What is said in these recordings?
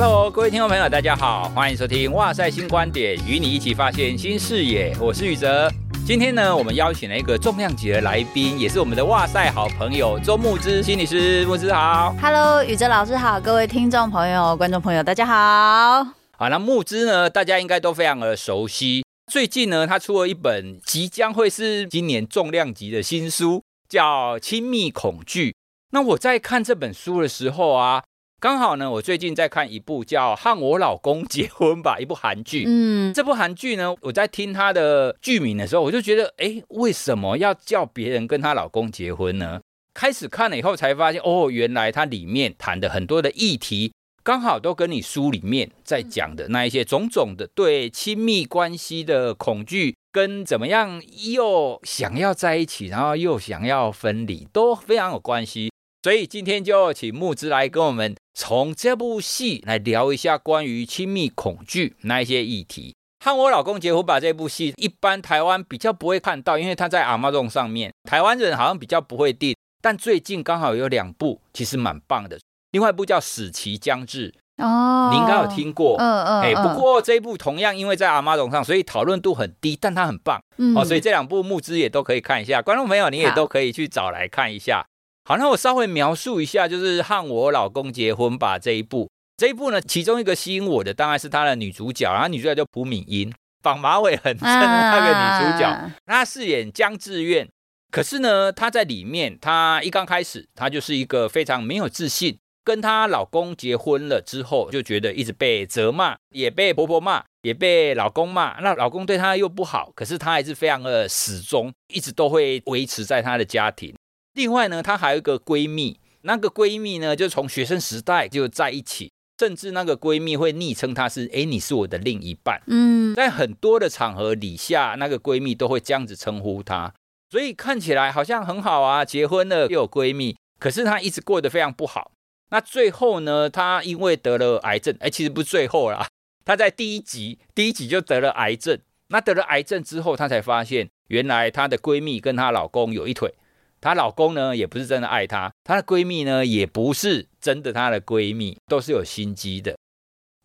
Hello，各位听众朋友，大家好，欢迎收听《哇塞新观点》，与你一起发现新视野。我是宇哲。今天呢，我们邀请了一个重量级的来宾，也是我们的哇塞好朋友周慕姿心理师。慕之好，Hello，宇哲老师好，各位听众朋友、观众朋友，大家好。好，那木之呢，大家应该都非常的熟悉。最近呢，他出了一本即将会是今年重量级的新书，叫《亲密恐惧》。那我在看这本书的时候啊，刚好呢，我最近在看一部叫《和我老公结婚吧》一部韩剧。嗯，这部韩剧呢，我在听它的剧名的时候，我就觉得，哎，为什么要叫别人跟她老公结婚呢？开始看了以后，才发现，哦，原来它里面谈的很多的议题。刚好都跟你书里面在讲的那一些种种的对亲密关系的恐惧，跟怎么样又想要在一起，然后又想要分离，都非常有关系。所以今天就请木之来跟我们从这部戏来聊一下关于亲密恐惧那一些议题。和我老公结婚吧，这部戏一般台湾比较不会看到，因为它在 Amazon 上面，台湾人好像比较不会订。但最近刚好有两部，其实蛮棒的。另外一部叫《死期将至》哦，你应该有听过，嗯嗯，哎，不过这一部同样因为在 Amazon 上，所以讨论度很低，但它很棒，嗯，哦，所以这两部募资也都可以看一下，观众朋友你也都可以去找来看一下。好，那我稍微描述一下，就是和我老公结婚吧这一部，这一部呢，其中一个吸引我的当然是他的女主角，然后女主角叫朴敏英，绑马尾很正的 那个女主角，啊、她饰演姜志愿，可是呢，她在里面，她一刚开始，她就是一个非常没有自信。跟她老公结婚了之后，就觉得一直被责骂，也被婆婆骂，也被老公骂。那老公对她又不好，可是她还是非常的始终，一直都会维持在她的家庭。另外呢，她还有一个闺蜜，那个闺蜜呢，就从学生时代就在一起，甚至那个闺蜜会昵称她是“哎，你是我的另一半”。嗯，在很多的场合底下，那个闺蜜都会这样子称呼她，所以看起来好像很好啊，结婚了又有闺蜜，可是她一直过得非常不好。那最后呢，她因为得了癌症，哎，其实不是最后啦，她在第一集，第一集就得了癌症。那得了癌症之后，她才发现，原来她的闺蜜跟她老公有一腿，她老公呢也不是真的爱她，她的闺蜜呢也不是真的她的闺蜜，都是有心机的。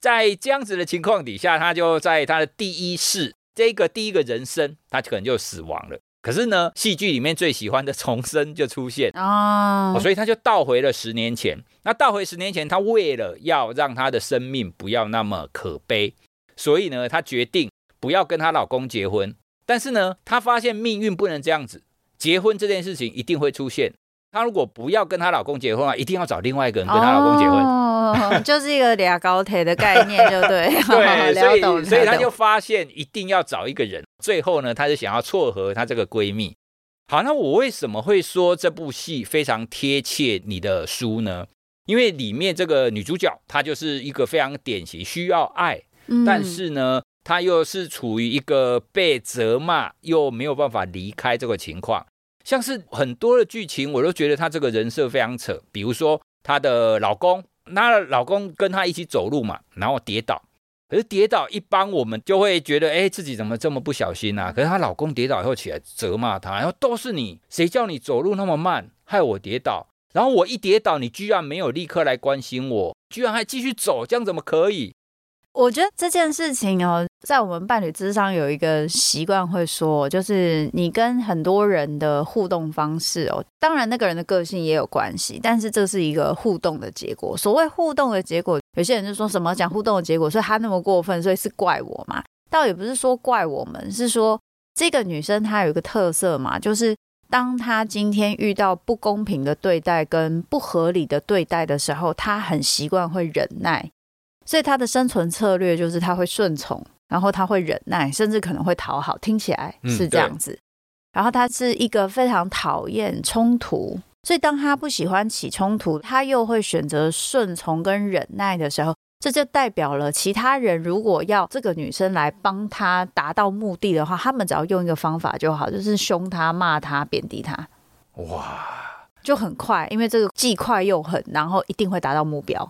在这样子的情况底下，她就在她的第一世，这个第一个人生，她可能就死亡了。可是呢，戏剧里面最喜欢的重生就出现哦，所以他就倒回了十年前。那倒回十年前，他为了要让他的生命不要那么可悲，所以呢，她决定不要跟她老公结婚。但是呢，她发现命运不能这样子，结婚这件事情一定会出现。她如果不要跟她老公结婚啊，一定要找另外一个人跟她老公结婚，哦、就是一个俩高铁的概念，就对。对，所以所以她就发现一定要找一个人。最后呢，她就想要撮合她这个闺蜜。好，那我为什么会说这部戏非常贴切你的书呢？因为里面这个女主角她就是一个非常典型需要爱，嗯、但是呢，她又是处于一个被责骂又没有办法离开这个情况。像是很多的剧情，我都觉得她这个人设非常扯。比如说她的老公，她的老公跟她一起走路嘛，然后跌倒。可是跌倒，一般我们就会觉得，哎，自己怎么这么不小心啊？可是她老公跌倒以后起来责骂她，然后都是你，谁叫你走路那么慢，害我跌倒。然后我一跌倒，你居然没有立刻来关心我，居然还继续走，这样怎么可以？我觉得这件事情哦，在我们伴侣之上有一个习惯会说，就是你跟很多人的互动方式哦，当然那个人的个性也有关系，但是这是一个互动的结果。所谓互动的结果，有些人就说什么讲互动的结果，所以他那么过分，所以是怪我嘛？倒也不是说怪我们，是说这个女生她有一个特色嘛，就是当她今天遇到不公平的对待跟不合理的对待的时候，她很习惯会忍耐。所以他的生存策略就是他会顺从，然后他会忍耐，甚至可能会讨好。听起来是这样子。嗯、然后他是一个非常讨厌冲突，所以当他不喜欢起冲突，他又会选择顺从跟忍耐的时候，这就代表了其他人如果要这个女生来帮他达到目的的话，他们只要用一个方法就好，就是凶他、骂他、贬低他。哇，就很快，因为这个既快又狠，然后一定会达到目标。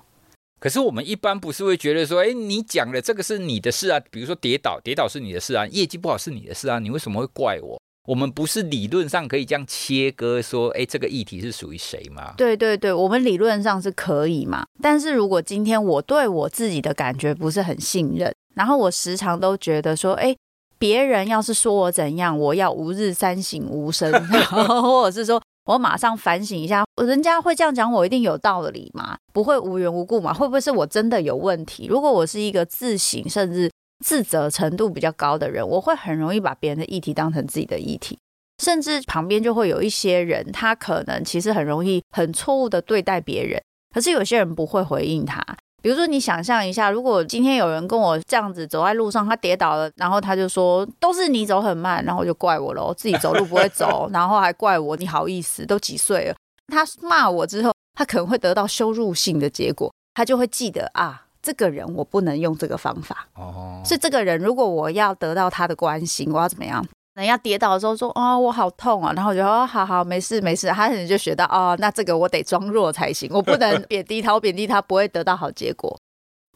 可是我们一般不是会觉得说，哎，你讲的这个是你的事啊，比如说跌倒，跌倒是你的事啊，业绩不好是你的事啊，你为什么会怪我？我们不是理论上可以这样切割说，哎，这个议题是属于谁吗？对对对，我们理论上是可以嘛。但是如果今天我对我自己的感觉不是很信任，然后我时常都觉得说，哎，别人要是说我怎样，我要吾日三省吾身，或者是说我马上反省一下，人家会这样讲，我一定有道理吗？不会无缘无故嘛？会不会是我真的有问题？如果我是一个自省甚至自责程度比较高的人，我会很容易把别人的议题当成自己的议题，甚至旁边就会有一些人，他可能其实很容易很错误的对待别人，可是有些人不会回应他。比如说，你想象一下，如果今天有人跟我这样子走在路上，他跌倒了，然后他就说都是你走很慢，然后就怪我了，自己走路不会走，然后还怪我，你好意思？都几岁了？他骂我之后，他可能会得到羞辱性的结果，他就会记得啊。这个人我不能用这个方法哦，是这个人，如果我要得到他的关心，我要怎么样？人家跌倒的时候说、哦，我好痛啊，然后我就说、哦、好好没事没事，他可能就学到哦，那这个我得装弱才行，我不能贬低他，我贬低他不会得到好结果。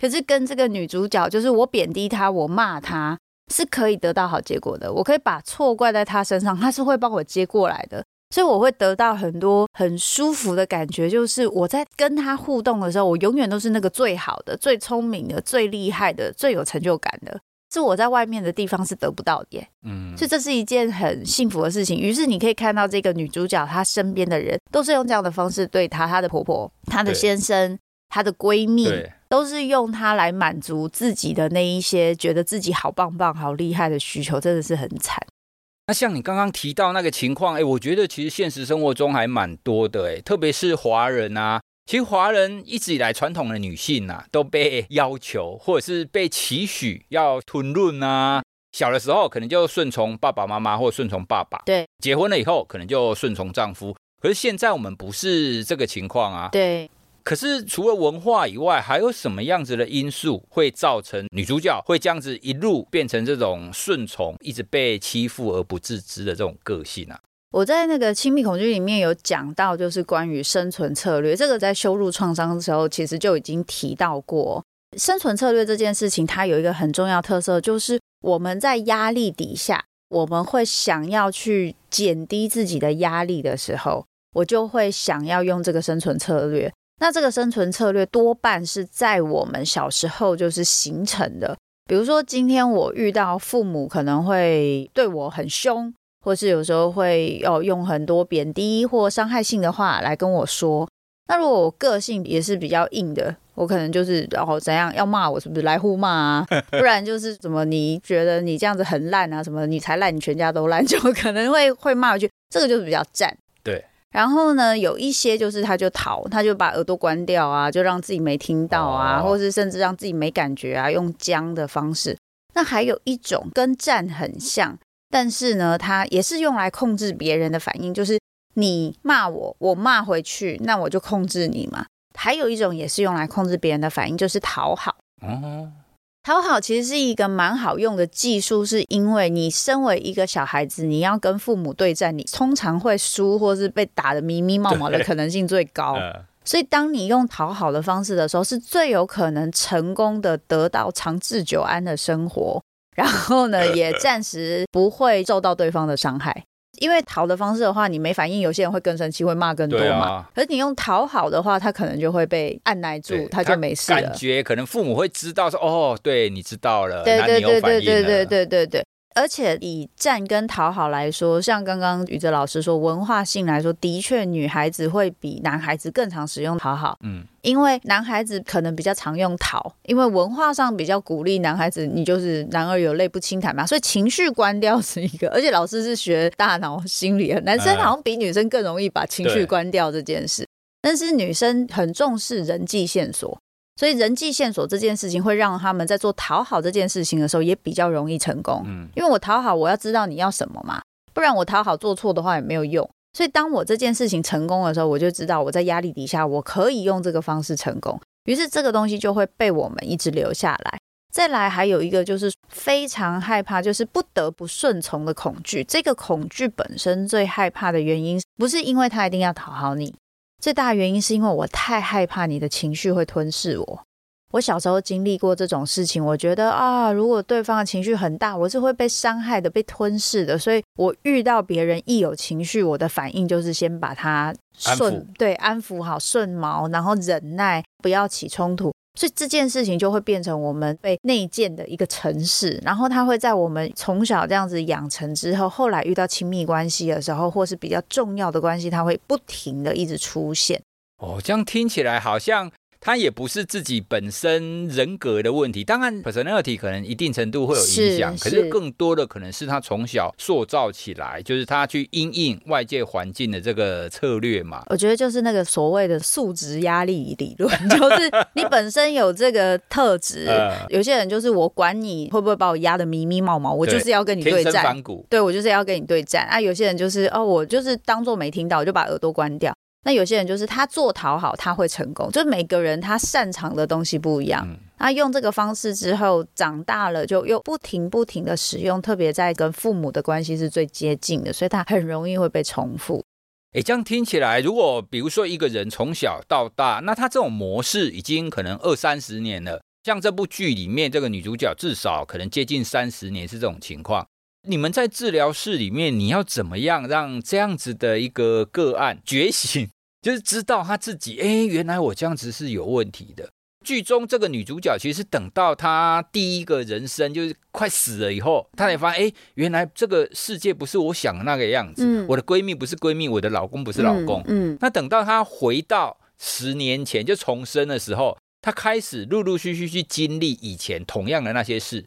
可是跟这个女主角，就是我贬低他，我骂他是可以得到好结果的，我可以把错怪在他身上，他是会帮我接过来的。所以我会得到很多很舒服的感觉，就是我在跟他互动的时候，我永远都是那个最好的、最聪明的、最厉害的、最有成就感的，是我在外面的地方是得不到的耶。嗯，所以这是一件很幸福的事情。于是你可以看到这个女主角，她身边的人都是用这样的方式对她，她的婆婆、她的先生、她的闺蜜，都是用她来满足自己的那一些觉得自己好棒棒、好厉害的需求，真的是很惨。那像你刚刚提到那个情况，哎，我觉得其实现实生活中还蛮多的，哎，特别是华人啊，其实华人一直以来传统的女性呐、啊，都被要求或者是被期许要吞论啊，小的时候可能就顺从爸爸妈妈或顺从爸爸，对，结婚了以后可能就顺从丈夫，可是现在我们不是这个情况啊，对。可是除了文化以外，还有什么样子的因素会造成女主角会这样子一路变成这种顺从，一直被欺负而不自知的这种个性啊？我在那个亲密恐惧里面有讲到，就是关于生存策略。这个在羞辱创伤的时候，其实就已经提到过。生存策略这件事情，它有一个很重要特色，就是我们在压力底下，我们会想要去减低自己的压力的时候，我就会想要用这个生存策略。那这个生存策略多半是在我们小时候就是形成的。比如说，今天我遇到父母可能会对我很凶，或是有时候会要用很多贬低或伤害性的话来跟我说。那如果我个性也是比较硬的，我可能就是然后怎样要骂我，是不是来互骂啊？不然就是怎么你觉得你这样子很烂啊？什么你才烂，你全家都烂，就可能会会骂一句。这个就是比较战。对。然后呢，有一些就是他就逃，他就把耳朵关掉啊，就让自己没听到啊，或是甚至让自己没感觉啊，用僵的方式。那还有一种跟战很像，但是呢，它也是用来控制别人的反应，就是你骂我，我骂回去，那我就控制你嘛。还有一种也是用来控制别人的反应，就是讨好。哦。讨好其实是一个蛮好用的技术，是因为你身为一个小孩子，你要跟父母对战，你通常会输或是被打的迷迷茫茫的可能性最高。所以，当你用讨好的方式的时候，是最有可能成功的得到长治久安的生活，然后呢，也暂时不会受到对方的伤害。因为逃的方式的话，你没反应，有些人会更生气，会骂更多嘛。啊、可是你用讨好的话，他可能就会被按耐住，他就没事了。感觉可能父母会知道说，哦，对你知道了，对对对对对对对对对。而且以战跟讨好来说，像刚刚宇哲老师说，文化性来说，的确女孩子会比男孩子更常使用讨好。嗯，因为男孩子可能比较常用讨，因为文化上比较鼓励男孩子，你就是男儿有泪不轻弹嘛，所以情绪关掉是一个。而且老师是学大脑心理的，男生好像比女生更容易把情绪关掉这件事，但是女生很重视人际线索。所以人际线索这件事情会让他们在做讨好这件事情的时候也比较容易成功。嗯，因为我讨好，我要知道你要什么嘛，不然我讨好做错的话也没有用。所以当我这件事情成功的时候，我就知道我在压力底下我可以用这个方式成功。于是这个东西就会被我们一直留下来。再来还有一个就是非常害怕，就是不得不顺从的恐惧。这个恐惧本身最害怕的原因，不是因为他一定要讨好你。最大的原因是因为我太害怕你的情绪会吞噬我，我小时候经历过这种事情，我觉得啊，如果对方的情绪很大，我是会被伤害的、被吞噬的。所以我遇到别人一有情绪，我的反应就是先把他顺，安。对，安抚好，顺毛，然后忍耐，不要起冲突。所以这件事情就会变成我们被内建的一个城市，然后它会在我们从小这样子养成之后，后来遇到亲密关系的时候，或是比较重要的关系，它会不停的一直出现。哦，这样听起来好像。他也不是自己本身人格的问题，当然 personality 可能一定程度会有影响，可是更多的可能是他从小塑造起来，就是他去因应外界环境的这个策略嘛。我觉得就是那个所谓的素质压力理论，就是 你本身有这个特质，有些人就是我管你会不会把我压得迷迷毛毛，我就是要跟你对战，对，我就是要跟你对战啊。有些人就是哦，我就是当做没听到，我就把耳朵关掉。那有些人就是他做讨好，他会成功。就是每个人他擅长的东西不一样，他用这个方式之后长大了，就又不停不停的使用，特别在跟父母的关系是最接近的，所以他很容易会被重复。诶，这样听起来，如果比如说一个人从小到大，那他这种模式已经可能二三十年了。像这部剧里面这个女主角，至少可能接近三十年是这种情况。你们在治疗室里面，你要怎么样让这样子的一个个案觉醒？就是知道他自己，哎，原来我这样子是有问题的。剧中这个女主角其实等到她第一个人生就是快死了以后，她才发现，哎，原来这个世界不是我想的那个样子。嗯、我的闺蜜不是闺蜜，我的老公不是老公。嗯，嗯，那等到她回到十年前就重生的时候，她开始陆陆续续去经历以前同样的那些事，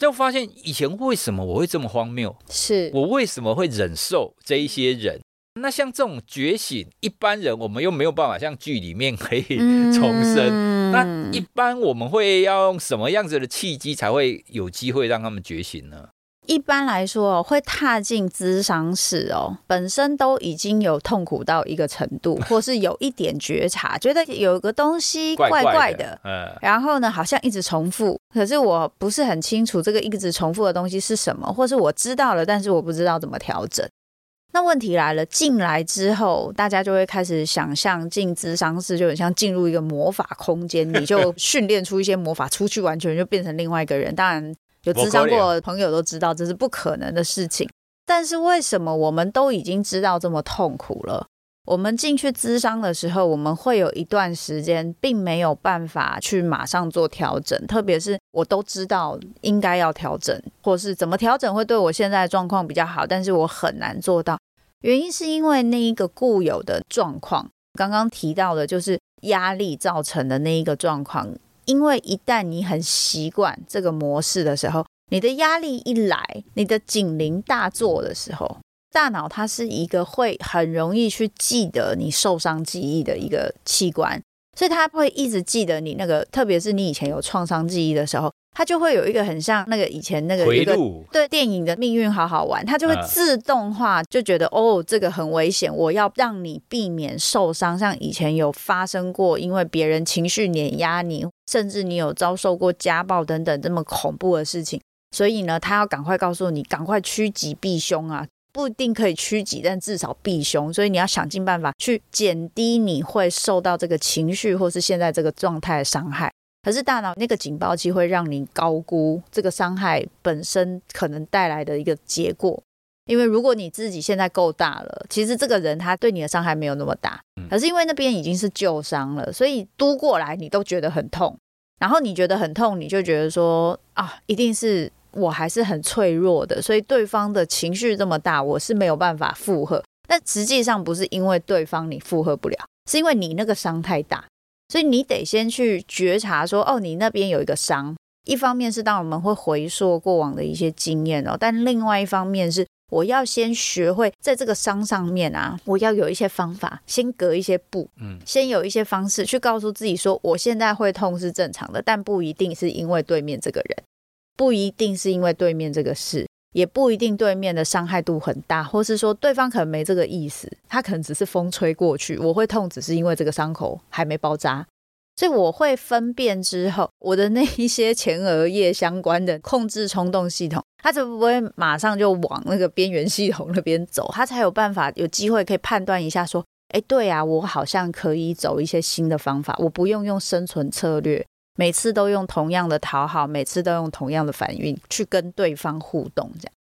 就发现以前为什么我会这么荒谬？是我为什么会忍受这一些人？那像这种觉醒，一般人我们又没有办法像剧里面可以 重生。嗯、那一般我们会要用什么样子的契机才会有机会让他们觉醒呢？一般来说，会踏进咨商室哦，本身都已经有痛苦到一个程度，或是有一点觉察，觉得有个东西怪怪的，怪怪的嗯、然后呢，好像一直重复，可是我不是很清楚这个一直重复的东西是什么，或是我知道了，但是我不知道怎么调整。那问题来了，进来之后，大家就会开始想象进资商室就很像进入一个魔法空间，你就 训练出一些魔法，出去完全就变成另外一个人。当然，有智商过的朋友都知道这是不可能的事情。但是为什么我们都已经知道这么痛苦了？我们进去咨商的时候，我们会有一段时间并没有办法去马上做调整，特别是我都知道应该要调整，或是怎么调整会对我现在的状况比较好，但是我很难做到。原因是因为那一个固有的状况，刚刚提到的就是压力造成的那一个状况。因为一旦你很习惯这个模式的时候，你的压力一来，你的警铃大作的时候。大脑它是一个会很容易去记得你受伤记忆的一个器官，所以它会一直记得你那个，特别是你以前有创伤记忆的时候，它就会有一个很像那个以前那个一个对电影的命运好好玩，它就会自动化就觉得哦，这个很危险，我要让你避免受伤。像以前有发生过，因为别人情绪碾压你，甚至你有遭受过家暴等等这么恐怖的事情，所以呢，他要赶快告诉你，赶快趋吉避凶啊。不一定可以趋吉，但至少避凶。所以你要想尽办法去减低你会受到这个情绪或是现在这个状态的伤害。可是大脑那个警报器会让你高估这个伤害本身可能带来的一个结果。因为如果你自己现在够大了，其实这个人他对你的伤害没有那么大。可是因为那边已经是旧伤了，所以嘟过来你都觉得很痛。然后你觉得很痛，你就觉得说啊，一定是。我还是很脆弱的，所以对方的情绪这么大，我是没有办法负荷。但实际上不是因为对方你负荷不了，是因为你那个伤太大，所以你得先去觉察说，哦，你那边有一个伤。一方面是当我们会回溯过往的一些经验哦，但另外一方面是我要先学会在这个伤上面啊，我要有一些方法，先隔一些步，嗯，先有一些方式去告诉自己说，我现在会痛是正常的，但不一定是因为对面这个人。不一定是因为对面这个事，也不一定对面的伤害度很大，或是说对方可能没这个意思，他可能只是风吹过去。我会痛，只是因为这个伤口还没包扎，所以我会分辨之后，我的那一些前额叶相关的控制冲动系统，它就不会马上就往那个边缘系统那边走，它才有办法有机会可以判断一下，说，哎，对啊，我好像可以走一些新的方法，我不用用生存策略。每次都用同样的讨好，每次都用同样的反应去跟对方互动，这样。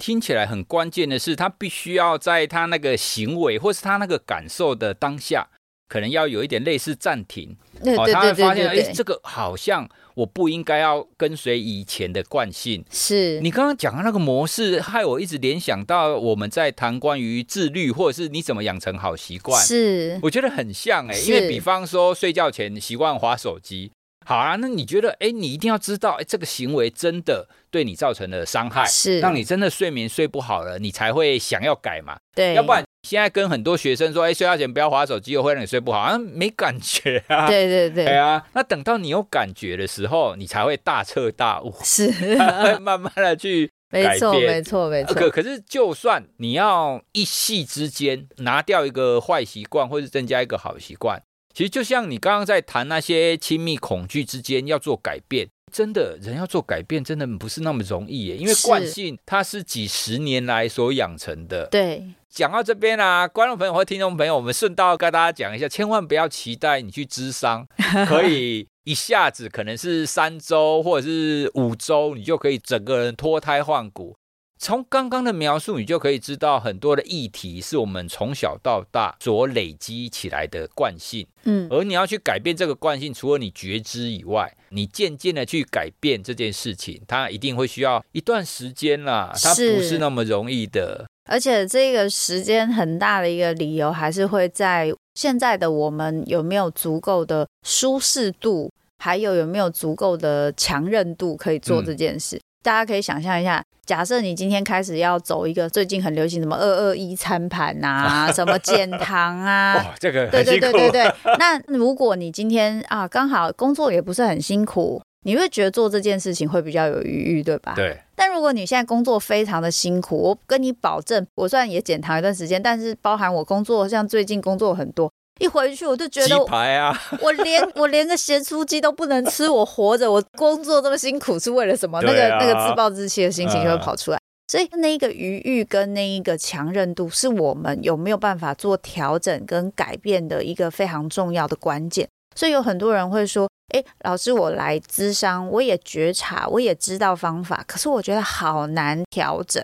听起来很关键的是，他必须要在他那个行为或是他那个感受的当下，可能要有一点类似暂停。哦，他会发现，哎，这个好像我不应该要跟随以前的惯性。是你刚刚讲的那个模式，害我一直联想到我们在谈关于自律，或者是你怎么养成好习惯。是，我觉得很像哎，因为比方说睡觉前习惯划手机。好啊，那你觉得，哎，你一定要知道，哎，这个行为真的对你造成了伤害，是让你真的睡眠睡不好了，你才会想要改嘛？对，要不然现在跟很多学生说，哎，睡觉前不要划手机，又会让你睡不好，啊，没感觉啊。对对对，对啊，那等到你有感觉的时候，你才会大彻大悟，是，慢慢的去改变。没错，没错，没错。可可是，就算你要一夕之间拿掉一个坏习惯，或是增加一个好习惯。其实就像你刚刚在谈那些亲密恐惧之间要做改变，真的人要做改变，真的不是那么容易耶。因为惯性它是几十年来所养成的。对，讲到这边啊，观众朋友或听众朋友，我们顺道跟大家讲一下，千万不要期待你去咨商，可以一下子可能是三周或者是五周，你就可以整个人脱胎换骨。从刚刚的描述，你就可以知道很多的议题是我们从小到大所累积起来的惯性。嗯，而你要去改变这个惯性，除了你觉知以外，你渐渐的去改变这件事情，它一定会需要一段时间啦。它不是那么容易的。而且这个时间很大的一个理由，还是会在现在的我们有没有足够的舒适度，还有有没有足够的强韧度可以做这件事。嗯大家可以想象一下，假设你今天开始要走一个最近很流行什么二二一餐盘啊，什么减糖啊，哇，这个对对对对对。那如果你今天啊刚好工作也不是很辛苦，你会觉得做这件事情会比较有余裕，对吧？对。但如果你现在工作非常的辛苦，我跟你保证，我虽然也减糖一段时间，但是包含我工作，像最近工作很多。一回去我就觉得，鸡排啊，我连我连个咸酥鸡都不能吃，我活着，我工作这么辛苦是为了什么？那个那个自暴自弃的心情就会跑出来。所以那一个余裕跟那一个强韧度，是我们有没有办法做调整跟改变的一个非常重要的关键。所以有很多人会说，哎，老师，我来咨商，我也觉察，我也知道方法，可是我觉得好难调整。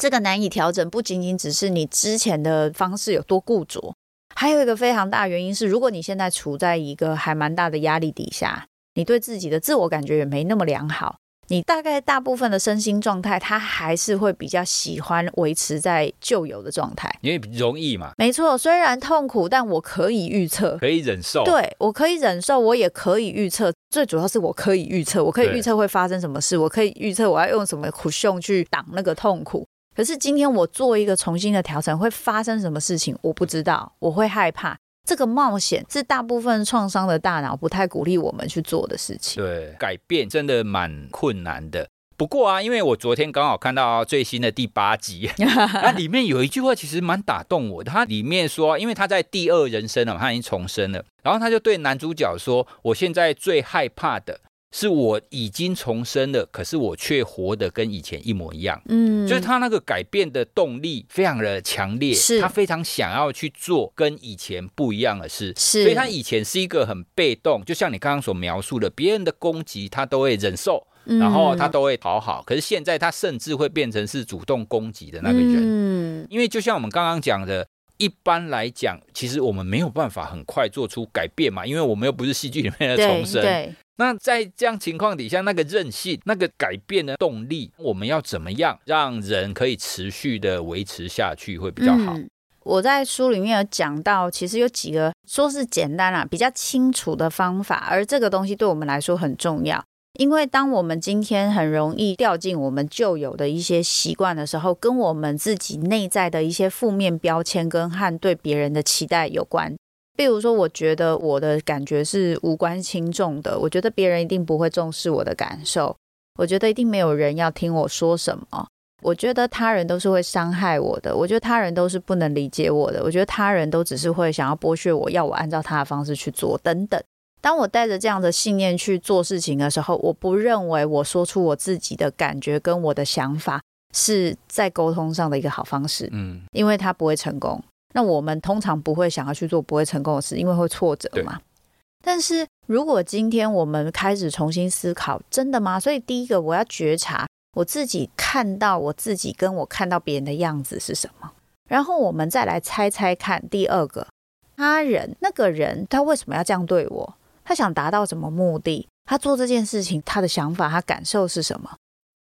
这个难以调整，不仅仅只是你之前的方式有多固着。还有一个非常大原因是，如果你现在处在一个还蛮大的压力底下，你对自己的自我感觉也没那么良好，你大概大部分的身心状态，他还是会比较喜欢维持在旧有的状态，因为容易嘛。没错，虽然痛苦，但我可以预测，可以忍受。对，我可以忍受，我也可以预测。最主要是我可以预测，我可以预测会发生什么事，我可以预测我要用什么苦胸去挡那个痛苦。可是今天我做一个重新的调整，会发生什么事情？我不知道，我会害怕。这个冒险是大部分创伤的大脑不太鼓励我们去做的事情。对，改变真的蛮困难的。不过啊，因为我昨天刚好看到最新的第八集，那里面有一句话其实蛮打动我的。它里面说，因为他在第二人生了，他已经重生了，然后他就对男主角说：“我现在最害怕的。”是我已经重生了，可是我却活得跟以前一模一样。嗯，就是他那个改变的动力非常的强烈，是他非常想要去做跟以前不一样的事。是，所以他以前是一个很被动，就像你刚刚所描述的，别人的攻击他都会忍受，嗯，然后他都会讨好。可是现在他甚至会变成是主动攻击的那个人。嗯，因为就像我们刚刚讲的，一般来讲，其实我们没有办法很快做出改变嘛，因为我们又不是戏剧里面的重生。对。对那在这样情况底下，那个韧性、那个改变的动力，我们要怎么样让人可以持续的维持下去会比较好？我在书里面有讲到，其实有几个说是简单啊，比较清楚的方法，而这个东西对我们来说很重要，因为当我们今天很容易掉进我们旧有的一些习惯的时候，跟我们自己内在的一些负面标签跟和对别人的期待有关。比如说，我觉得我的感觉是无关轻重的，我觉得别人一定不会重视我的感受，我觉得一定没有人要听我说什么，我觉得他人都是会伤害我的，我觉得他人都是不能理解我的，我觉得他人都只是会想要剥削我，要我按照他的方式去做，等等。当我带着这样的信念去做事情的时候，我不认为我说出我自己的感觉跟我的想法是在沟通上的一个好方式，嗯，因为他不会成功。那我们通常不会想要去做不会成功的事，因为会挫折嘛。但是如果今天我们开始重新思考，真的吗？所以第一个，我要觉察我自己看到我自己跟我看到别人的样子是什么，然后我们再来猜猜看。第二个，他人那个人他为什么要这样对我？他想达到什么目的？他做这件事情，他的想法、他感受是什么？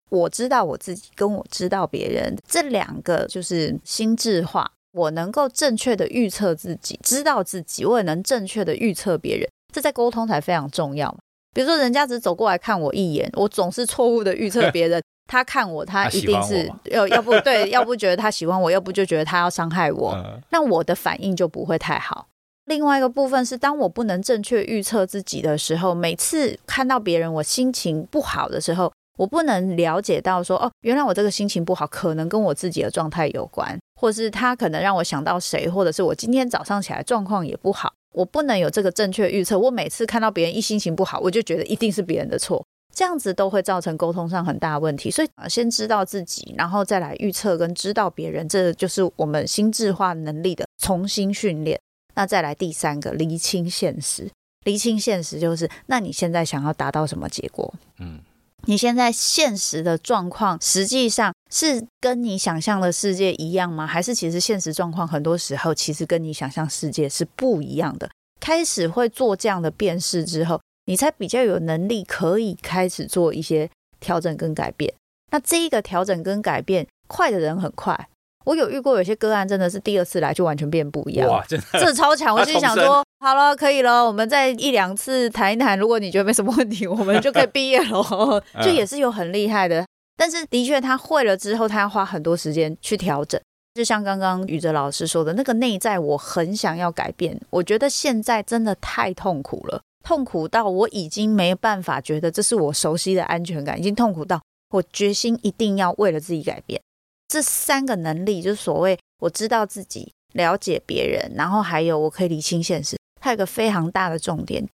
我知道我自己，跟我知道别人这两个就是心智化。我能够正确的预测自己，知道自己，我也能正确的预测别人。这在沟通才非常重要。比如说，人家只走过来看我一眼，我总是错误的预测别人。他看我，他一定是要要不对，要不觉得他喜欢我，要不就觉得他要伤害我。那我的反应就不会太好。另外一个部分是，当我不能正确预测自己的时候，每次看到别人我心情不好的时候，我不能了解到说，哦，原来我这个心情不好，可能跟我自己的状态有关，或是他可能让我想到谁，或者是我今天早上起来状况也不好。我不能有这个正确预测，我每次看到别人一心情不好，我就觉得一定是别人的错，这样子都会造成沟通上很大问题。所以先知道自己，然后再来预测跟知道别人，这就是我们心智化能力的重新训练。那再来第三个，厘清现实。厘清现实就是，那你现在想要达到什么结果？嗯。你现在现实的状况，实际上是跟你想象的世界一样吗？还是其实现实状况很多时候其实跟你想象世界是不一样的？开始会做这样的辨识之后，你才比较有能力可以开始做一些调整跟改变。那这一个调整跟改变快的人很快。我有遇过有些个案，真的是第二次来就完全变不一样。哇，真的，这超强！我心想说，好了，可以了，我们再一两次谈一谈。如果你觉得没什么问题，我们就可以毕业了。就也是有很厉害的，但是的确他会了之后，他要花很多时间去调整。就像刚刚宇哲老师说的，那个内在我很想要改变，我觉得现在真的太痛苦了，痛苦到我已经没办法觉得这是我熟悉的安全感，已经痛苦到我决心一定要为了自己改变。这三个能力就是所谓我知道自己、了解别人，然后还有我可以理清现实。它有一个非常大的重点，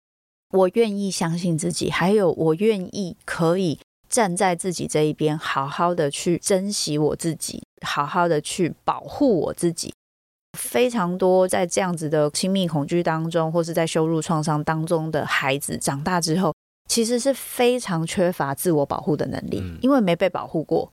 我愿意相信自己，还有我愿意可以站在自己这一边，好好的去珍惜我自己，好好的去保护我自己。非常多在这样子的亲密恐惧当中，或是在羞辱创伤当中的孩子，长大之后其实是非常缺乏自我保护的能力，因为没被保护过。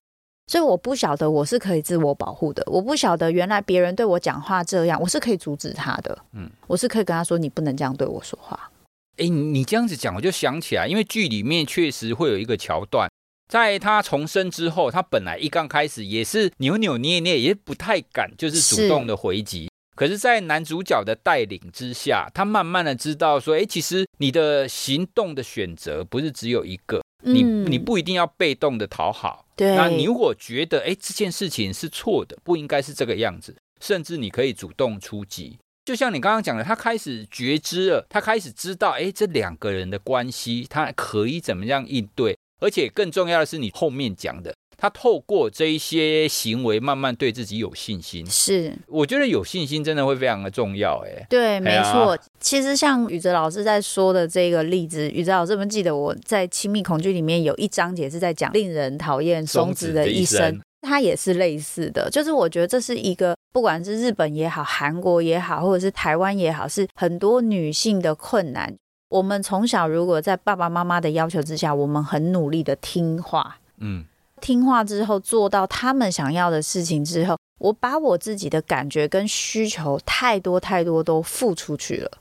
所以我不晓得我是可以自我保护的，我不晓得原来别人对我讲话这样，我是可以阻止他的，嗯，我是可以跟他说，你不能这样对我说话。哎，你这样子讲，我就想起来，因为剧里面确实会有一个桥段，在他重生之后，他本来一刚开始也是扭扭捏捏，也不太敢，就是主动的回击。可是，在男主角的带领之下，他慢慢的知道说，哎，其实你的行动的选择不是只有一个。你你不一定要被动的讨好，对。那你如果觉得哎这件事情是错的，不应该是这个样子，甚至你可以主动出击。就像你刚刚讲的，他开始觉知了，他开始知道哎这两个人的关系，他可以怎么样应对，而且更重要的是你后面讲的。他透过这一些行为，慢慢对自己有信心。是，我觉得有信心真的会非常的重要。哎，对，没错。其实像宇哲老师在说的这个例子，宇哲老师有没有记得我在亲密恐惧里面有一章节是在讲令人讨厌松子的一生，它也是类似的。就是我觉得这是一个，不管是日本也好，韩国也好，或者是台湾也好，是很多女性的困难。我们从小如果在爸爸妈妈的要求之下，我们很努力的听话，嗯。听话之后，做到他们想要的事情之后，我把我自己的感觉跟需求太多太多都付出去了。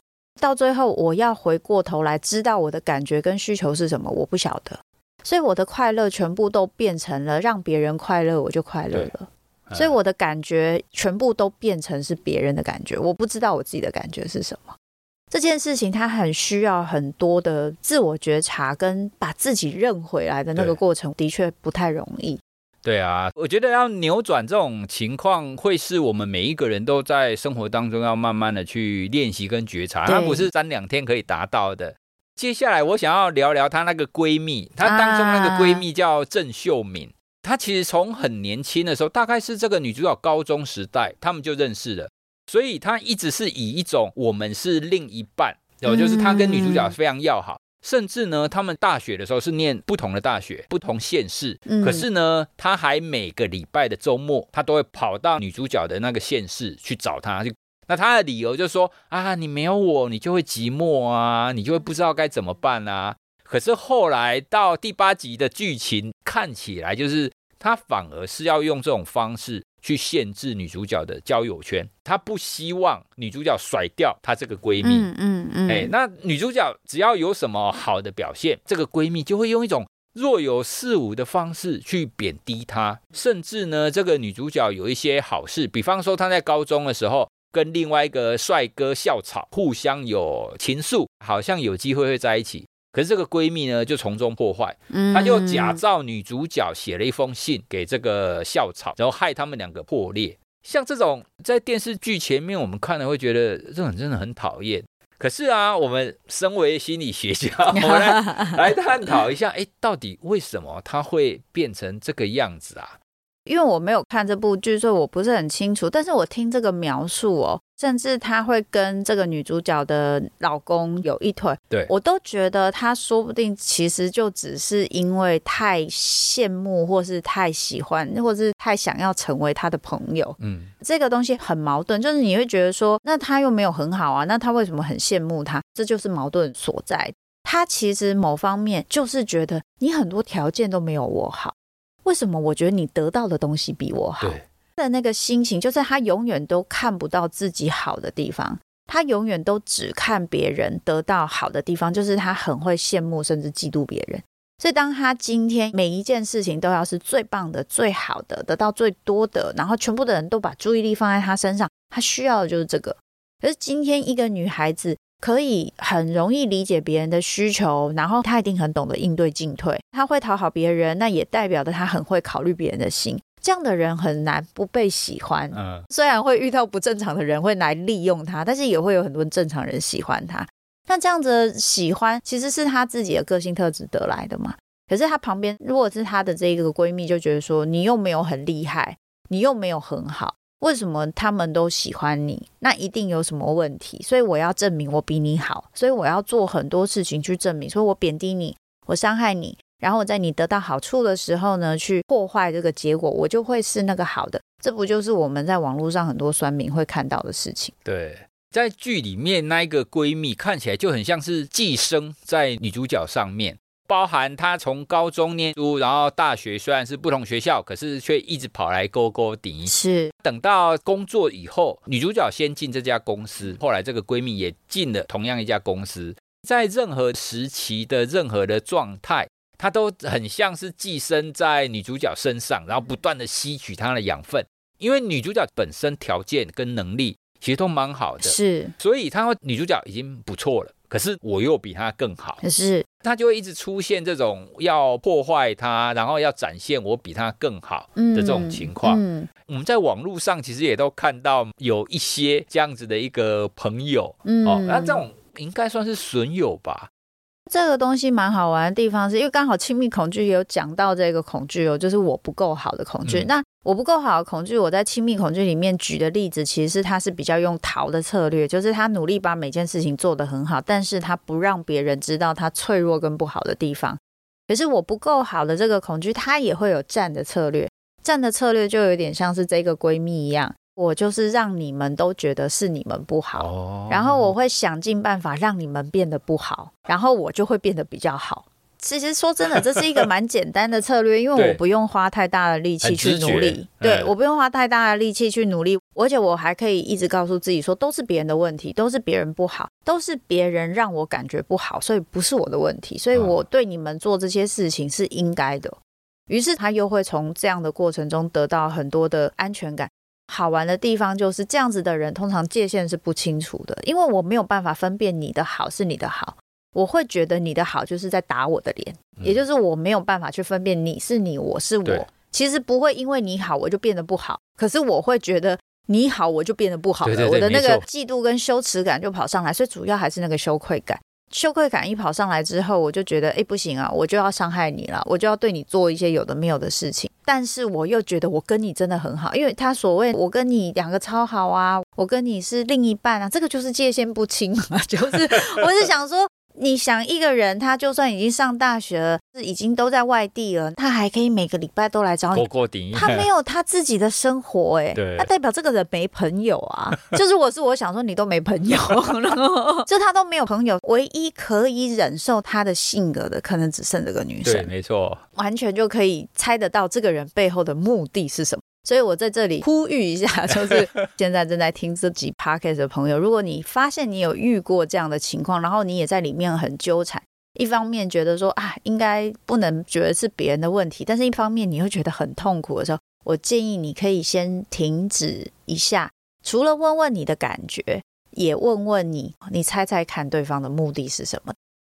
到最后，我要回过头来知道我的感觉跟需求是什么，我不晓得。所以我的快乐全部都变成了让别人快乐，我就快乐了。所以我的感觉全部都变成是别人的感觉，我不知道我自己的感觉是什么。这件事情它很需要很多的自我觉察，跟把自己认回来的那个过程，的确不太容易。对啊，我觉得要扭转这种情况，会是我们每一个人都在生活当中要慢慢的去练习跟觉察，它不是三两天可以达到的。接下来我想要聊聊她那个闺蜜，她当中那个闺蜜叫郑秀敏，她其实从很年轻的时候，大概是这个女主角高中时代，他们就认识了。所以他一直是以一种我们是另一半，有就是他跟女主角非常要好，甚至呢，他们大学的时候是念不同的大学，不同县市，可是呢，他还每个礼拜的周末，他都会跑到女主角的那个县市去找她，就那他的理由就是说啊，你没有我，你就会寂寞啊，你就会不知道该怎么办啊。可是后来到第八集的剧情看起来，就是他反而是要用这种方式去限制女主角的交友圈，她不希望女主角甩掉她这个闺蜜。嗯嗯嗯。哎，那女主角只要有什么好的表现，这个闺蜜就会用一种若有似无的方式去贬低她，甚至呢，这个女主角有一些好事，比方说她在高中的时候。跟另外一个帅哥校草互相有情愫，好像有机会会在一起。可是这个闺蜜呢，就从中破坏，她就假造女主角写了一封信给这个校草，然后害他们两个破裂。像这种在电视剧前面我们看了会觉得这种真的很讨厌。可是啊，我们身为心理学家，我们来来探讨一下，哎，到底为什么他会变成这个样子啊？因为我没有看这部剧，所以我不是很清楚。但是我听这个描述哦，甚至他会跟这个女主角的老公有一腿，对，我都觉得他说不定其实就只是因为太羡慕，或是太喜欢，或是太想要成为他的朋友。嗯，这个东西很矛盾，就是你会觉得说，那他又没有很好啊，那他为什么很羡慕他？这就是矛盾所在。他其实某方面就是觉得你很多条件都没有我好。为什么我觉得你得到的东西比我好？对的那个心情，就是他永远都看不到自己好的地方，他永远都只看别人得到好的地方，就是他很会羡慕甚至嫉妒别人。所以，当他今天每一件事情都要是最棒的、最好的，得到最多的，然后全部的人都把注意力放在他身上，他需要的就是这个。可是今天一个女孩子。可以很容易理解别人的需求，然后他一定很懂得应对进退，他会讨好别人，那也代表着他很会考虑别人的心。这样的人很难不被喜欢。嗯，虽然会遇到不正常的人会来利用他，但是也会有很多正常人喜欢他。那这样子的喜欢其实是他自己的个性特质得来的嘛？可是他旁边如果是他的这个闺蜜，就觉得说你又没有很厉害，你又没有很好。为什么他们都喜欢你？那一定有什么问题，所以我要证明我比你好，所以我要做很多事情去证明，所以我贬低你，我伤害你，然后在你得到好处的时候呢，去破坏这个结果，我就会是那个好的。这不就是我们在网络上很多酸民会看到的事情？对，在剧里面那一个闺蜜看起来就很像是寄生在女主角上面。包含他从高中念书，然后大学虽然是不同学校，可是却一直跑来勾勾顶。是等到工作以后，女主角先进这家公司，后来这个闺蜜也进了同样一家公司。在任何时期的任何的状态，她都很像是寄生在女主角身上，然后不断的吸取她的养分。因为女主角本身条件跟能力其实都蛮好的，是，所以她女主角已经不错了。可是我又比他更好，可是。他就会一直出现这种要破坏他，然后要展现我比他更好的这种情况。嗯嗯、我们在网络上其实也都看到有一些这样子的一个朋友，嗯、哦，那这种应该算是损友吧。这个东西蛮好玩的地方是，因为刚好亲密恐惧也有讲到这个恐惧哦，就是我不够好的恐惧。嗯、那我不够好的恐惧，我在亲密恐惧里面举的例子，其实是他是比较用逃的策略，就是他努力把每件事情做得很好，但是他不让别人知道他脆弱跟不好的地方。可是我不够好的这个恐惧，他也会有战的策略，战的策略就有点像是这个闺蜜一样。我就是让你们都觉得是你们不好，oh. 然后我会想尽办法让你们变得不好，然后我就会变得比较好。其实说真的，这是一个蛮简单的策略，因为我不用花太大的力气去努力。对，对，我不用花太大的力气去努力，而且我还可以一直告诉自己说，都是别人的问题，都是别人不好，都是别人让我感觉不好，所以不是我的问题，所以我对你们做这些事情是应该的。于是他又会从这样的过程中得到很多的安全感。好玩的地方就是这样子的人，通常界限是不清楚的，因为我没有办法分辨你的好是你的好，我会觉得你的好就是在打我的脸，嗯、也就是我没有办法去分辨你是你，我是我。其实不会因为你好我就变得不好，可是我会觉得你好我就变得不好了，对对对，我的那个嫉妒跟羞耻感就跑上来，所以主要还是那个羞愧感。羞愧感一跑上来之后，我就觉得，哎，不行啊，我就要伤害你了，我就要对你做一些有的没有的事情。但是我又觉得我跟你真的很好，因为他所谓我跟你两个超好啊，我跟你是另一半啊，这个就是界限不清嘛，就是我是想说，你想一个人，他就算已经上大学了，是已经都在外地了，他还可以每个礼拜都来找你。过过顶他没有他自己的生活、欸，哎，对，那代表这个人没朋友啊。就是我是我想说，你都没朋友，就他都没有朋友，唯一可以忍受他的性格的，可能只剩这个女生。对，没错，完全就可以猜得到这个人背后的目的是什么。所以我在这里呼吁一下，就是现在正在听这集 podcast 的朋友，如果你发现你有遇过这样的情况，然后你也在里面很纠缠，一方面觉得说啊，应该不能觉得是别人的问题，但是一方面你会觉得很痛苦的时候，我建议你可以先停止一下，除了问问你的感觉，也问问你，你猜猜看对方的目的是什么？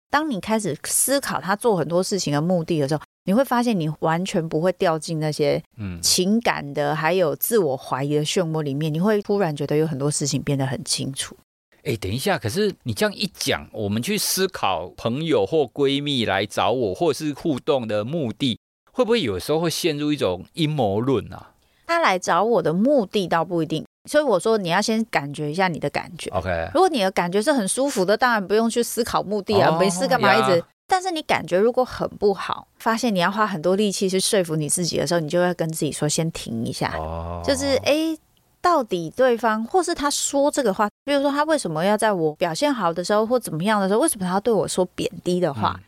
当你开始思考他做很多事情的目的的时候，你会发现，你完全不会掉进那些情感的，还有自我怀疑的漩涡里面。你会突然觉得有很多事情变得很清楚。哎，等一下，可是你这样一讲，我们去思考朋友或闺蜜来找我，或是互动的目的，会不会有时候会陷入一种阴谋论啊？他来找我的目的倒不一定，所以我说你要先感觉一下你的感觉。OK，如果你的感觉是很舒服的，当然不用去思考目的啊，哦、没事干嘛一直。但是你感觉如果很不好，发现你要花很多力气去说服你自己的时候，你就会跟自己说：“先停一下。哦”就是哎，到底对方或是他说这个话，比如说他为什么要在我表现好的时候或怎么样的时候，为什么他要对我说贬低的话？嗯、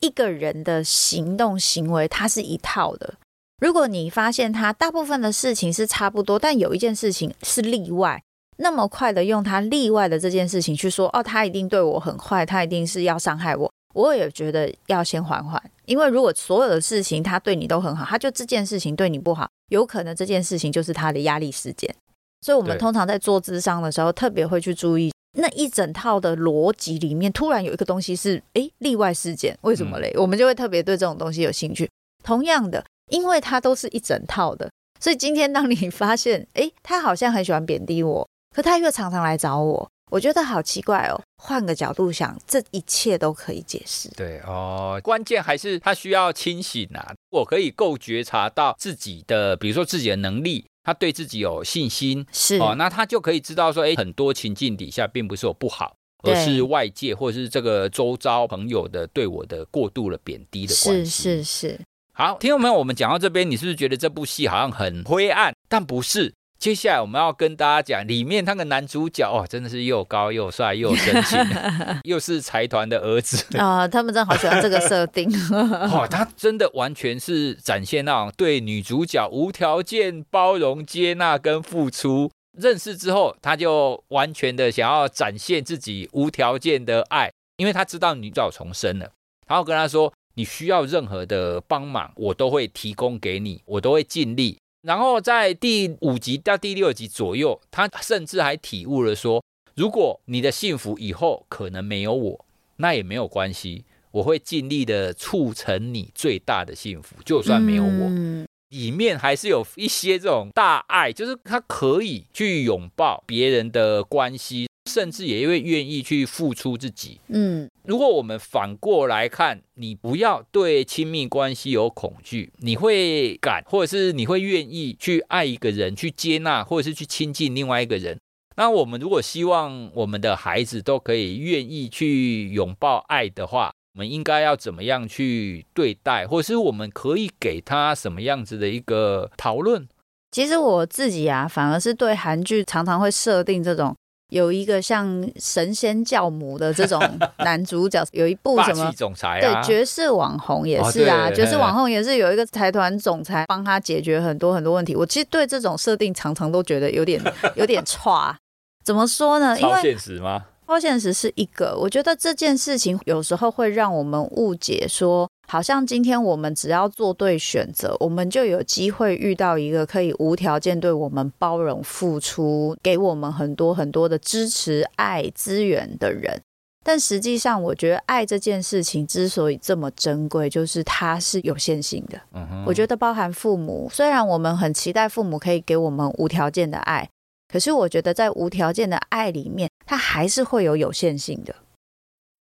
一个人的行动行为，它是一套的。如果你发现他大部分的事情是差不多，但有一件事情是例外，那么快的用他例外的这件事情去说：“哦，他一定对我很坏，他一定是要伤害我。”我也觉得要先缓缓，因为如果所有的事情他对你都很好，他就这件事情对你不好，有可能这件事情就是他的压力事件。所以，我们通常在做智商的时候，特别会去注意那一整套的逻辑里面，突然有一个东西是诶例外事件，为什么嘞？嗯、我们就会特别对这种东西有兴趣。同样的，因为它都是一整套的，所以今天当你发现 哎他好像很喜欢贬低我，可他又常常来找我。我觉得好奇怪哦，换个角度想，这一切都可以解释。对哦，关键还是他需要清醒啊。我可以够觉察到自己的，比如说自己的能力，他对自己有信心，是哦，那他就可以知道说，哎，很多情境底下并不是我不好，而是外界或者是这个周遭朋友的对我的过度的贬低的关系。是是是。好，听众朋友，我们讲到这边，你是不是觉得这部戏好像很灰暗？但不是。接下来我们要跟大家讲，里面那个男主角哦，真的是又高又帅又深情，又是财团的儿子啊、哦！他们真的好喜欢这个设定 哦，他真的完全是展现那种对女主角无条件包容、接纳跟付出。认识之后，他就完全的想要展现自己无条件的爱，因为他知道女主角重生了，然后跟他说：“你需要任何的帮忙，我都会提供给你，我都会尽力。”然后在第五集到第六集左右，他甚至还体悟了说：如果你的幸福以后可能没有我，那也没有关系，我会尽力的促成你最大的幸福，就算没有我。嗯、里面还是有一些这种大爱，就是他可以去拥抱别人的关系。甚至也会愿意去付出自己。嗯，如果我们反过来看，你不要对亲密关系有恐惧，你会敢，或者是你会愿意去爱一个人，去接纳，或者是去亲近另外一个人。那我们如果希望我们的孩子都可以愿意去拥抱爱的话，我们应该要怎么样去对待，或者是我们可以给他什么样子的一个讨论？其实我自己啊，反而是对韩剧常常会设定这种。有一个像神仙教母的这种 男主角，有一部什么？总裁、啊、对，爵士网红也是啊，爵士网红也是有一个财团总裁帮他解决很多很多问题。我其实对这种设定常常都觉得有点 有点差。怎么说呢？因为现实吗？超现实是一个，我觉得这件事情有时候会让我们误解说，好像今天我们只要做对选择，我们就有机会遇到一个可以无条件对我们包容、付出，给我们很多很多的支持、爱、资源的人。但实际上，我觉得爱这件事情之所以这么珍贵，就是它是有限性的。我觉得包含父母，虽然我们很期待父母可以给我们无条件的爱。可是我觉得，在无条件的爱里面，它还是会有有限性的。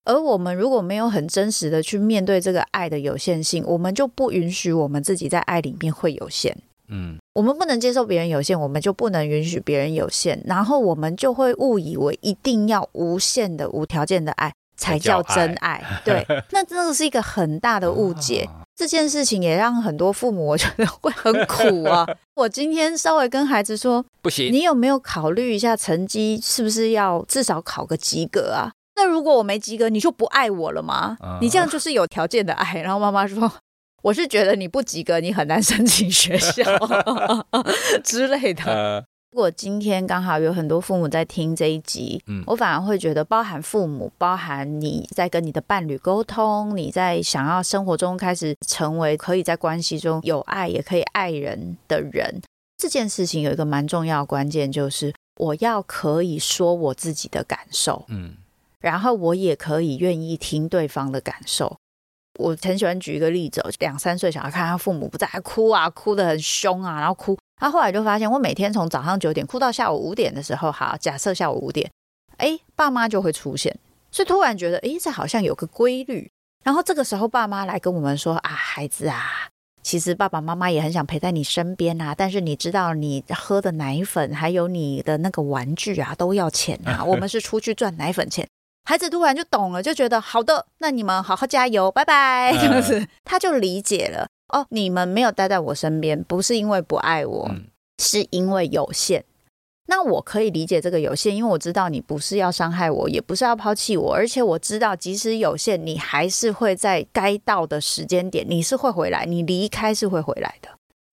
而我们如果没有很真实的去面对这个爱的有限性，我们就不允许我们自己在爱里面会有限。嗯，我们不能接受别人有限，我们就不能允许别人有限。然后我们就会误以为一定要无限的、无条件的爱，才叫真爱。对，那真的是一个很大的误解。哦这件事情也让很多父母我觉得会很苦啊！我今天稍微跟孩子说，不行，你有没有考虑一下成绩是不是要至少考个及格啊？那如果我没及格，你就不爱我了吗？嗯、你这样就是有条件的爱。然后妈妈说，我是觉得你不及格，你很难申请学校 之类的。呃如果今天刚好有很多父母在听这一集，嗯，我反而会觉得，包含父母，包含你在跟你的伴侣沟通，你在想要生活中开始成为可以在关系中有爱也可以爱人的人，这件事情有一个蛮重要的关键，就是我要可以说我自己的感受，嗯，然后我也可以愿意听对方的感受。我很喜欢举一个例子，两三岁小孩看他父母不在，哭啊，哭得很凶啊，然后哭。他后来就发现，我每天从早上九点哭到下午五点的时候，好，假设下午五点，哎，爸妈就会出现，所以突然觉得，哎，这好像有个规律。然后这个时候，爸妈来跟我们说啊，孩子啊，其实爸爸妈妈也很想陪在你身边啊，但是你知道，你喝的奶粉还有你的那个玩具啊，都要钱啊。我们是出去赚奶粉钱。孩子突然就懂了，就觉得好的，那你们好好加油，拜拜，这样子，他就理解了。哦，你们没有待在我身边，不是因为不爱我，嗯、是因为有限。那我可以理解这个有限，因为我知道你不是要伤害我，也不是要抛弃我，而且我知道，即使有限，你还是会在该到的时间点，你是会回来，你离开是会回来的。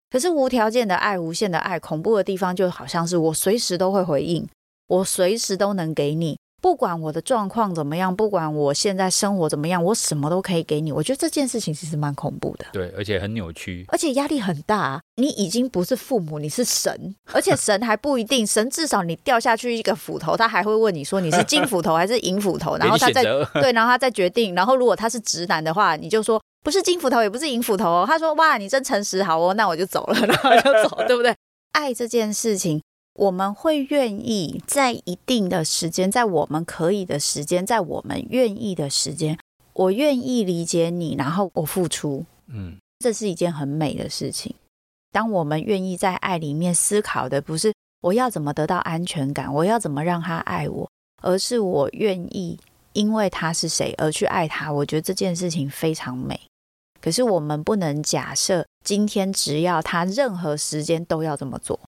可是无条件的爱、无限的爱，恐怖的地方就好像是我随时都会回应，我随时都能给你。不管我的状况怎么样，不管我现在生活怎么样，我什么都可以给你。我觉得这件事情其实蛮恐怖的，对，而且很扭曲，而且压力很大。你已经不是父母，你是神，而且 神还不一定，神至少你掉下去一个斧头，他还会问你说你是金斧头还是银斧头，然后他再对，然后他再决定。然后如果他是直男的话，你就说不是金斧头，也不是银斧头哦。他说哇，你真诚实，好哦，那我就走了，然后就走，对不对？爱这件事情。我们会愿意在一定的时间，在我们可以的时间，在我们愿意的时间，我愿意理解你，然后我付出，嗯，这是一件很美的事情。当我们愿意在爱里面思考的，不是我要怎么得到安全感，我要怎么让他爱我，而是我愿意因为他是谁而去爱他。我觉得这件事情非常美。可是我们不能假设今天只要他任何时间都要这么做。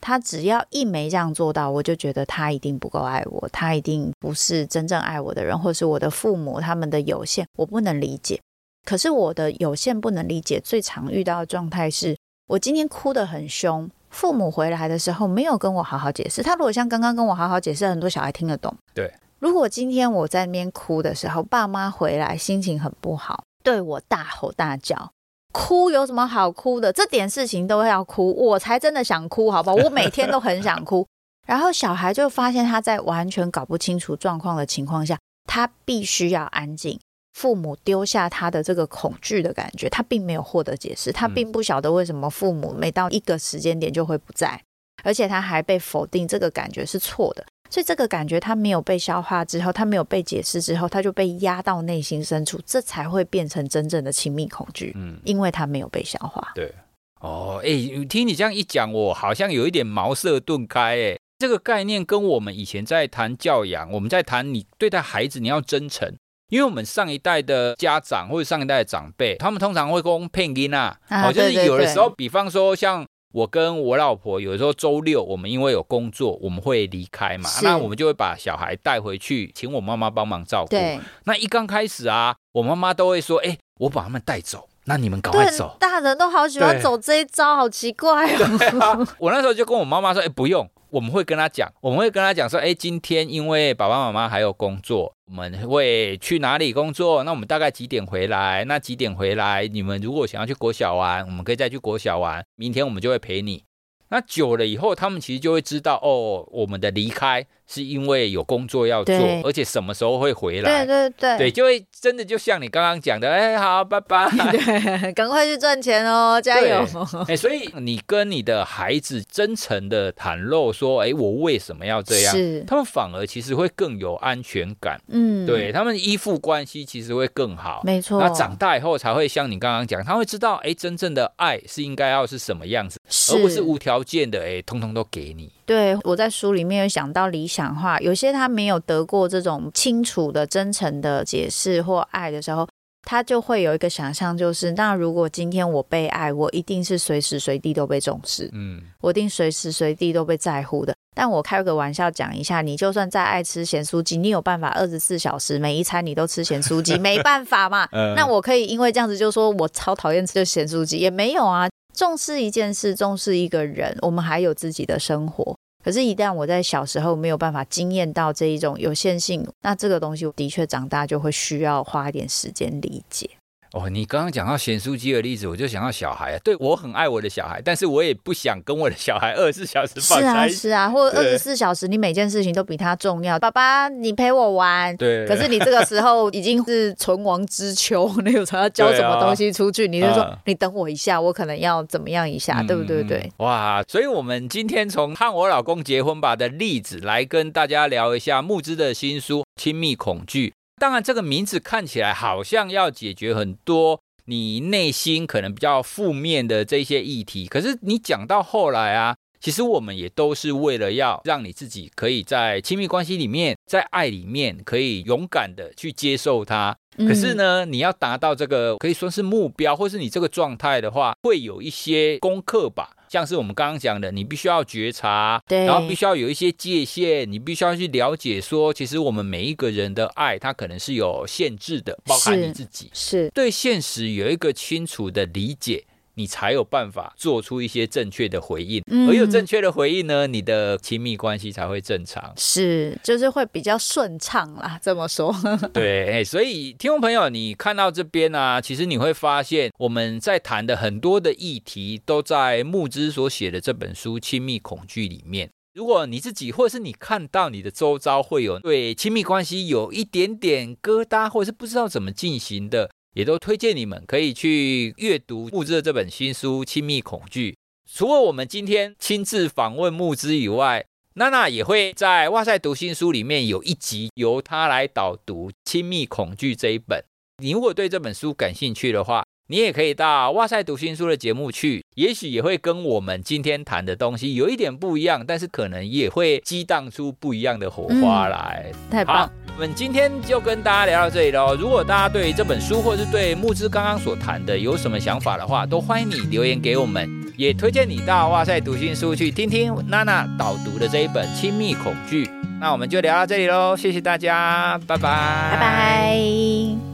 他只要一没这样做到，我就觉得他一定不够爱我，他一定不是真正爱我的人，或是我的父母他们的有限，我不能理解。可是我的有限不能理解，最常遇到的状态是我今天哭得很凶，父母回来的时候没有跟我好好解释。他如果像刚刚跟我好好解释，很多小孩听得懂。对，如果今天我在那边哭的时候，爸妈回来心情很不好，对我大吼大叫。哭有什么好哭的？这点事情都要哭，我才真的想哭，好不好？我每天都很想哭。然后小孩就发现他在完全搞不清楚状况的情况下，他必须要安静。父母丢下他的这个恐惧的感觉，他并没有获得解释，他并不晓得为什么父母每到一个时间点就会不在，而且他还被否定，这个感觉是错的。所以这个感觉他没有被消化之后，他没有被解释之后，他就被压到内心深处，这才会变成真正的亲密恐惧。嗯，因为他没有被消化。对，哦，哎，听你这样一讲，我好像有一点茅塞顿开。哎，这个概念跟我们以前在谈教养，我们在谈你对待孩子你要真诚，因为我们上一代的家长或者上一代的长辈，他们通常会讲骗音啊，好，就是有的时候，比方说像。我跟我老婆有时候周六，我们因为有工作，我们会离开嘛，那我们就会把小孩带回去，请我妈妈帮忙照顾。对，那一刚开始啊，我妈妈都会说：“哎，我把他们带走，那你们赶快走。”大人都好喜欢走这一招，好奇怪哦。我那时候就跟我妈妈说：“哎，不用。”我们会跟他讲，我们会跟他讲说，哎，今天因为爸爸妈妈还有工作，我们会去哪里工作？那我们大概几点回来？那几点回来？你们如果想要去国小玩，我们可以再去国小玩。明天我们就会陪你。那久了以后，他们其实就会知道，哦，我们的离开。是因为有工作要做，而且什么时候会回来？对对对，对，就会真的就像你刚刚讲的，哎，好，拜拜，对，赶快去赚钱哦，加油！哎，所以你跟你的孩子真诚的袒露说，哎，我为什么要这样？是，他们反而其实会更有安全感，嗯，对他们依附关系其实会更好，没错。那长大以后才会像你刚刚讲，他会知道，哎，真正的爱是应该要是什么样子，而不是无条件的，哎，通通都给你。对，我在书里面有想到理想化，有些他没有得过这种清楚的、真诚的解释或爱的时候。他就会有一个想象，就是那如果今天我被爱，我一定是随时随地都被重视，嗯，我一定随时随地都被在乎的。但我开个玩笑讲一下，你就算再爱吃咸酥鸡，你有办法二十四小时每一餐你都吃咸酥鸡？没办法嘛。那我可以因为这样子就说我超讨厌吃的咸酥鸡？也没有啊。重视一件事，重视一个人，我们还有自己的生活。可是，一旦我在小时候没有办法经验到这一种有限性，那这个东西我的确长大就会需要花一点时间理解。哦，你刚刚讲到咸酥鸡的例子，我就想到小孩啊。对，我很爱我的小孩，但是我也不想跟我的小孩二十四小时放在一起。是啊，是啊，或者二十四小时，你每件事情都比他重要。爸爸，你陪我玩。对。可是你这个时候已经是存亡之秋，你有时候要交什么东西出去，啊、你就说、嗯、你等我一下，我可能要怎么样一下，嗯、对不对？对。哇，所以我们今天从和我老公结婚吧的例子来跟大家聊一下木之的新书《亲密恐惧》。当然，这个名字看起来好像要解决很多。你内心可能比较负面的这些议题，可是你讲到后来啊，其实我们也都是为了要让你自己可以在亲密关系里面，在爱里面可以勇敢的去接受它。可是呢，你要达到这个可以说是目标，或是你这个状态的话，会有一些功课吧。像是我们刚刚讲的，你必须要觉察，对，然后必须要有一些界限，你必须要去了解说，其实我们每一个人的爱，它可能是有限制的，包含你自己，是，是对现实有一个清楚的理解。你才有办法做出一些正确的回应，嗯，而有正确的回应呢，你的亲密关系才会正常，是，就是会比较顺畅啦。这么说，对，所以听众朋友，你看到这边呢，啊，其实你会发现我们在谈的很多的议题，都在木之所写的这本书《亲密恐惧》里面。如果你自己或者是你看到你的周遭会有对亲密关系有一点点疙瘩，或者是不知道怎么进行的。也都推荐你们可以去阅读木之的这本新书《亲密恐惧》。除了我们今天亲自访问木之以外，娜娜也会在哇塞读新书里面有一集由她来导读《亲密恐惧》这一本。你如果对这本书感兴趣的话，你也可以到哇塞读新书的节目去，也许也会跟我们今天谈的东西有一点不一样，但是可能也会激荡出不一样的火花来。嗯、太棒！我们今天就跟大家聊到这里喽。如果大家对这本书或是对木之刚刚所谈的有什么想法的话，都欢迎你留言给我们。也推荐你到哇塞读新书去听听娜娜导读的这一本《亲密恐惧》。那我们就聊到这里喽，谢谢大家，拜拜，拜拜。